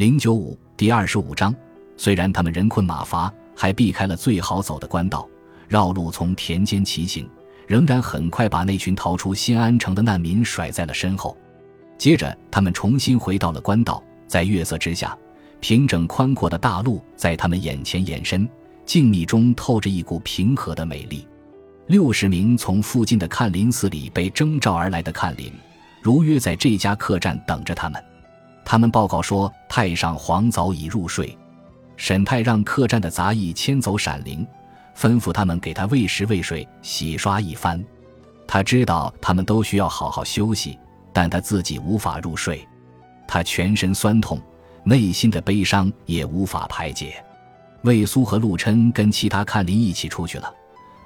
零九五第二十五章，虽然他们人困马乏，还避开了最好走的官道，绕路从田间骑行，仍然很快把那群逃出新安城的难民甩在了身后。接着，他们重新回到了官道，在月色之下，平整宽阔的大路在他们眼前延伸，静谧中透着一股平和的美丽。六十名从附近的看林寺里被征召而来的看林，如约在这家客栈等着他们。他们报告说，太上皇早已入睡。沈泰让客栈的杂役牵走闪灵，吩咐他们给他喂食喂水、洗刷一番。他知道他们都需要好好休息。但他自己无法入睡，他全身酸痛，内心的悲伤也无法排解。魏苏和陆琛跟其他看林一起出去了。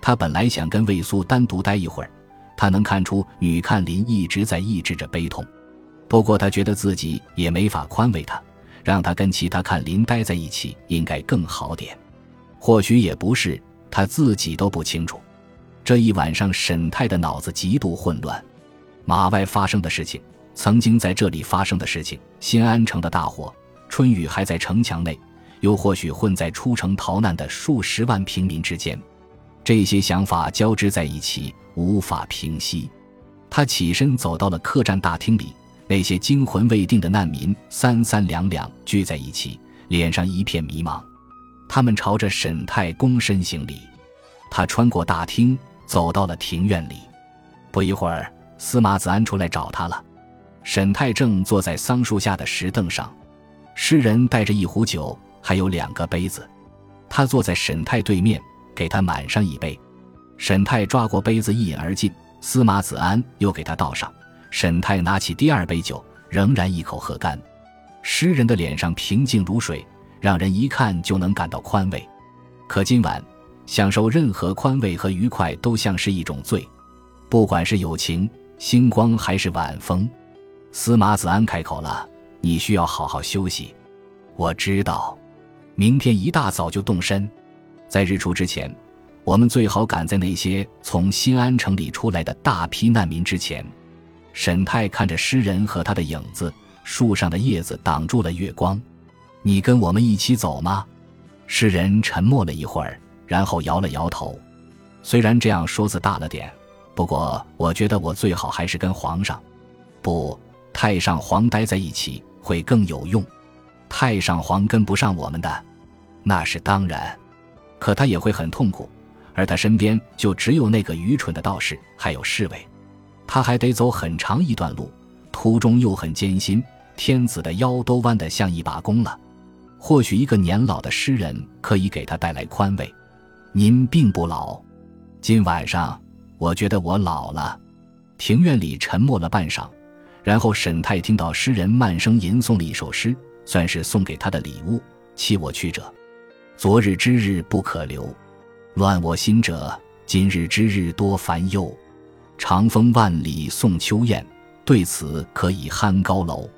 他本来想跟魏苏单独待一会儿，他能看出女看林一直在抑制着悲痛。不过他觉得自己也没法宽慰他，让他跟其他看林待在一起应该更好点。或许也不是，他自己都不清楚。这一晚上，沈泰的脑子极度混乱。马外发生的事情，曾经在这里发生的事情，新安城的大火，春雨还在城墙内，又或许混在出城逃难的数十万平民之间，这些想法交织在一起，无法平息。他起身走到了客栈大厅里，那些惊魂未定的难民三三两两聚在一起，脸上一片迷茫。他们朝着沈太躬身行礼。他穿过大厅，走到了庭院里。不一会儿。司马子安出来找他了，沈太正坐在桑树下的石凳上，诗人带着一壶酒，还有两个杯子。他坐在沈太对面，给他满上一杯。沈太抓过杯子一饮而尽，司马子安又给他倒上。沈太拿起第二杯酒，仍然一口喝干。诗人的脸上平静如水，让人一看就能感到宽慰。可今晚享受任何宽慰和愉快，都像是一种罪，不管是友情。星光还是晚风，司马子安开口了：“你需要好好休息。我知道，明天一大早就动身，在日出之前，我们最好赶在那些从新安城里出来的大批难民之前。”沈泰看着诗人和他的影子，树上的叶子挡住了月光。你跟我们一起走吗？诗人沉默了一会儿，然后摇了摇头。虽然这样说字大了点。不过，我觉得我最好还是跟皇上，不，太上皇待在一起会更有用。太上皇跟不上我们的，那是当然，可他也会很痛苦，而他身边就只有那个愚蠢的道士，还有侍卫，他还得走很长一段路，途中又很艰辛，天子的腰都弯得像一把弓了。或许一个年老的诗人可以给他带来宽慰。您并不老，今晚上。我觉得我老了。庭院里沉默了半晌，然后沈太听到诗人慢声吟诵了一首诗，算是送给他的礼物。弃我去者，昨日之日不可留；乱我心者，今日之日多烦忧。长风万里送秋雁，对此可以酣高楼。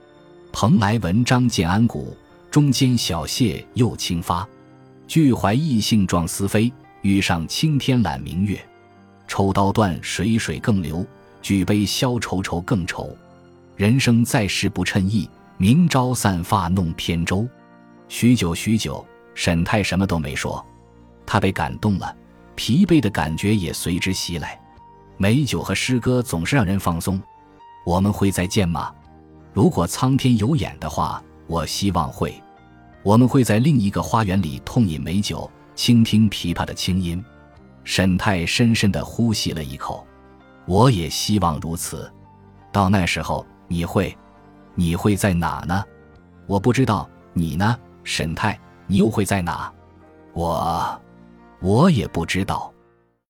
蓬莱文章建安骨，中间小谢又清发。俱怀逸兴壮思飞，欲上青天揽明月。抽刀断水水更流，举杯消愁愁更愁。人生在世不称意，明朝散发弄扁舟。许久许久，沈太什么都没说，他被感动了，疲惫的感觉也随之袭来。美酒和诗歌总是让人放松。我们会再见吗？如果苍天有眼的话，我希望会。我们会在另一个花园里痛饮美酒，倾听琵琶的清音。沈太深深地呼吸了一口，我也希望如此。到那时候，你会，你会在哪呢？我不知道。你呢，沈太？你又会在哪？我，我也不知道。